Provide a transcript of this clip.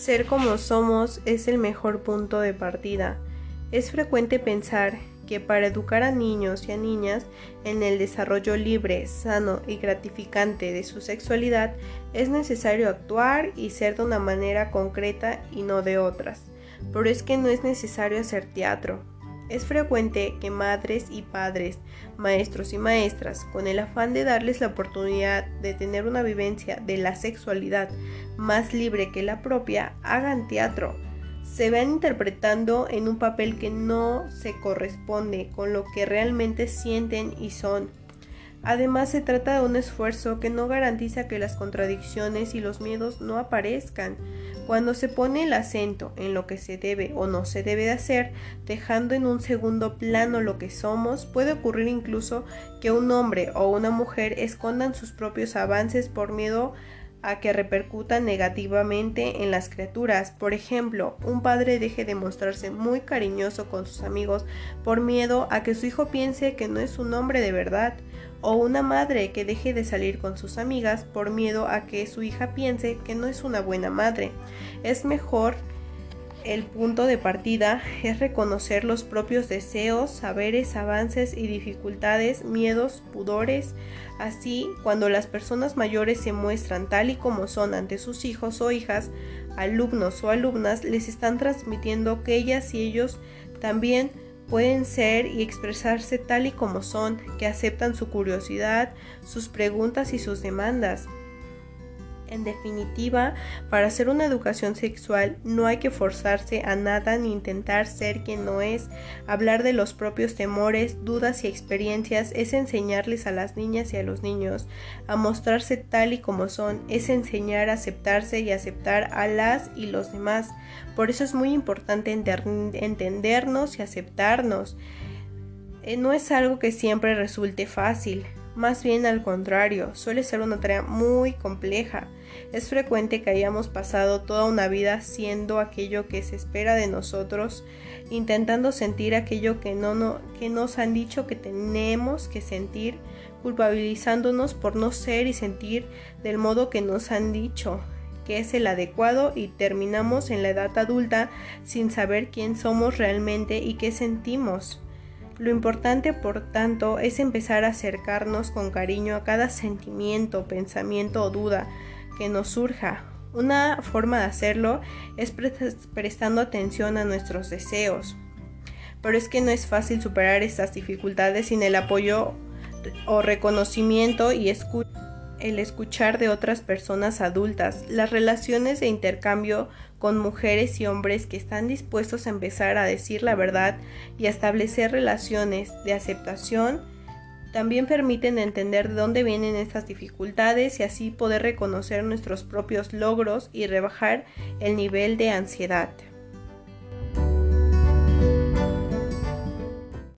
Ser como somos es el mejor punto de partida. Es frecuente pensar que para educar a niños y a niñas en el desarrollo libre, sano y gratificante de su sexualidad es necesario actuar y ser de una manera concreta y no de otras. Pero es que no es necesario hacer teatro, es frecuente que madres y padres, maestros y maestras, con el afán de darles la oportunidad de tener una vivencia de la sexualidad más libre que la propia, hagan teatro. Se vean interpretando en un papel que no se corresponde con lo que realmente sienten y son Además, se trata de un esfuerzo que no garantiza que las contradicciones y los miedos no aparezcan. Cuando se pone el acento en lo que se debe o no se debe de hacer, dejando en un segundo plano lo que somos, puede ocurrir incluso que un hombre o una mujer escondan sus propios avances por miedo a que repercutan negativamente en las criaturas. Por ejemplo, un padre deje de mostrarse muy cariñoso con sus amigos por miedo a que su hijo piense que no es un hombre de verdad, o una madre que deje de salir con sus amigas por miedo a que su hija piense que no es una buena madre. Es mejor el punto de partida es reconocer los propios deseos, saberes, avances y dificultades, miedos, pudores. Así, cuando las personas mayores se muestran tal y como son ante sus hijos o hijas, alumnos o alumnas, les están transmitiendo que ellas y ellos también pueden ser y expresarse tal y como son, que aceptan su curiosidad, sus preguntas y sus demandas. En definitiva, para hacer una educación sexual no hay que forzarse a nada ni intentar ser quien no es. Hablar de los propios temores, dudas y experiencias es enseñarles a las niñas y a los niños a mostrarse tal y como son, es enseñar a aceptarse y aceptar a las y los demás. Por eso es muy importante entendernos y aceptarnos. Eh, no es algo que siempre resulte fácil. Más bien al contrario, suele ser una tarea muy compleja. Es frecuente que hayamos pasado toda una vida siendo aquello que se espera de nosotros, intentando sentir aquello que, no, no, que nos han dicho que tenemos que sentir, culpabilizándonos por no ser y sentir del modo que nos han dicho que es el adecuado y terminamos en la edad adulta sin saber quién somos realmente y qué sentimos. Lo importante, por tanto, es empezar a acercarnos con cariño a cada sentimiento, pensamiento o duda que nos surja. Una forma de hacerlo es prestando atención a nuestros deseos. Pero es que no es fácil superar estas dificultades sin el apoyo o reconocimiento y escucha el escuchar de otras personas adultas, las relaciones de intercambio con mujeres y hombres que están dispuestos a empezar a decir la verdad y a establecer relaciones de aceptación, también permiten entender de dónde vienen estas dificultades y así poder reconocer nuestros propios logros y rebajar el nivel de ansiedad.